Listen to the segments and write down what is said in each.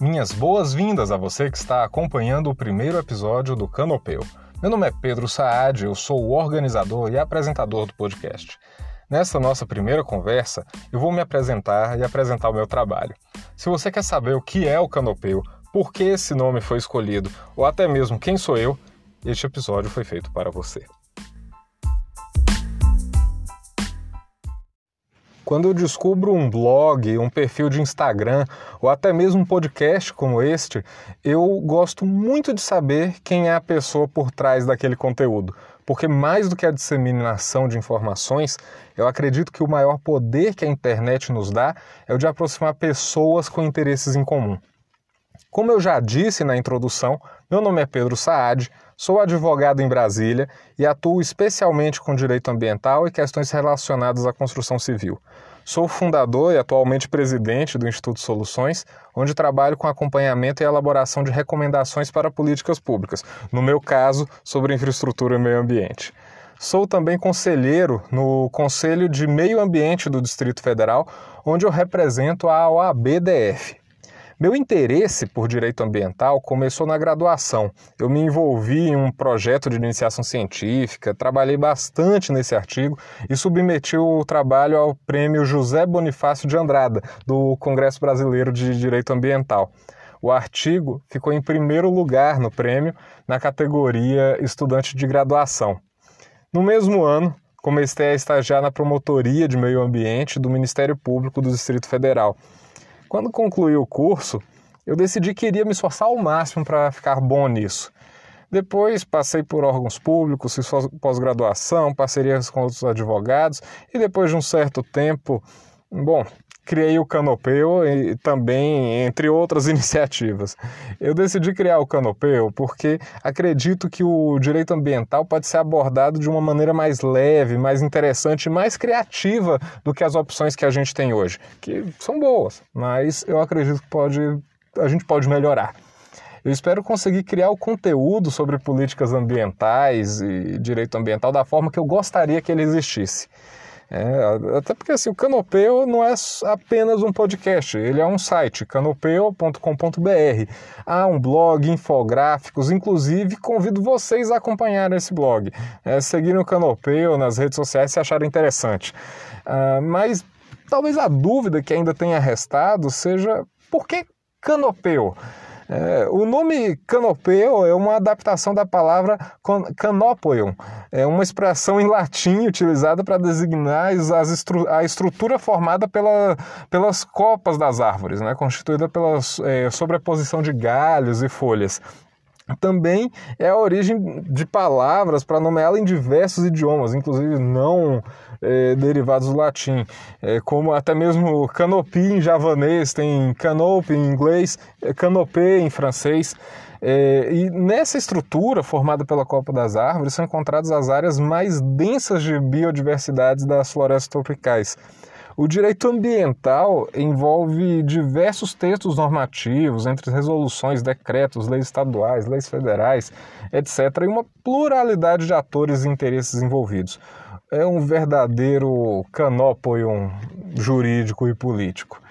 Minhas boas-vindas a você que está acompanhando o primeiro episódio do Canopeu. Meu nome é Pedro Saad, eu sou o organizador e apresentador do podcast. Nessa nossa primeira conversa, eu vou me apresentar e apresentar o meu trabalho. Se você quer saber o que é o Canopeu, por que esse nome foi escolhido, ou até mesmo quem sou eu, este episódio foi feito para você. Quando eu descubro um blog, um perfil de Instagram ou até mesmo um podcast como este, eu gosto muito de saber quem é a pessoa por trás daquele conteúdo. Porque mais do que a disseminação de informações, eu acredito que o maior poder que a internet nos dá é o de aproximar pessoas com interesses em comum. Como eu já disse na introdução, meu nome é Pedro Saad, sou advogado em Brasília e atuo especialmente com direito ambiental e questões relacionadas à construção civil. Sou fundador e atualmente presidente do Instituto Soluções, onde trabalho com acompanhamento e elaboração de recomendações para políticas públicas, no meu caso, sobre infraestrutura e meio ambiente. Sou também conselheiro no Conselho de Meio Ambiente do Distrito Federal, onde eu represento a OABDF, meu interesse por direito ambiental começou na graduação. Eu me envolvi em um projeto de iniciação científica, trabalhei bastante nesse artigo e submeti o trabalho ao prêmio José Bonifácio de Andrada, do Congresso Brasileiro de Direito Ambiental. O artigo ficou em primeiro lugar no prêmio na categoria Estudante de Graduação. No mesmo ano, comecei a estagiar na Promotoria de Meio Ambiente do Ministério Público do Distrito Federal quando concluí o curso, eu decidi que iria me esforçar ao máximo para ficar bom nisso. Depois passei por órgãos públicos, fiz pós-graduação, parcerias com outros advogados e depois de um certo tempo, bom, criei o Canopeu e também entre outras iniciativas. Eu decidi criar o Canopeu porque acredito que o direito ambiental pode ser abordado de uma maneira mais leve, mais interessante, mais criativa do que as opções que a gente tem hoje, que são boas, mas eu acredito que pode, a gente pode melhorar. Eu espero conseguir criar o conteúdo sobre políticas ambientais e direito ambiental da forma que eu gostaria que ele existisse. É, até porque assim, o Canopeu não é apenas um podcast, ele é um site, canopeu.com.br. Há um blog, infográficos, inclusive convido vocês a acompanhar esse blog. É, seguirem o Canopeu nas redes sociais se acharem interessante. Uh, mas talvez a dúvida que ainda tenha restado seja por que Canopeu? É, o nome canopeu é uma adaptação da palavra canopoium, é uma expressão em latim utilizada para designar as estru a estrutura formada pela, pelas copas das árvores, né, constituída pela é, sobreposição de galhos e folhas também é a origem de palavras para nomeá-la em diversos idiomas, inclusive não é, derivados do latim, é, como até mesmo canopy em javanês, tem canopy em inglês, é, canopé em francês. É, e nessa estrutura formada pela Copa das Árvores são encontradas as áreas mais densas de biodiversidade das florestas tropicais. O direito ambiental envolve diversos textos normativos, entre resoluções, decretos, leis estaduais, leis federais, etc., e uma pluralidade de atores e interesses envolvidos. É um verdadeiro canópoio jurídico e político.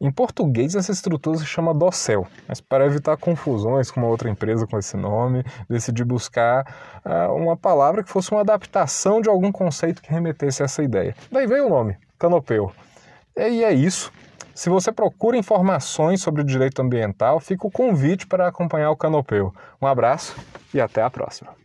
Em português, essa estrutura se chama dossel, mas para evitar confusões com uma outra empresa com esse nome, decidi buscar uh, uma palavra que fosse uma adaptação de algum conceito que remetesse a essa ideia. Daí veio o nome, Canopeu. E é isso. Se você procura informações sobre o direito ambiental, fica o convite para acompanhar o Canopeu. Um abraço e até a próxima.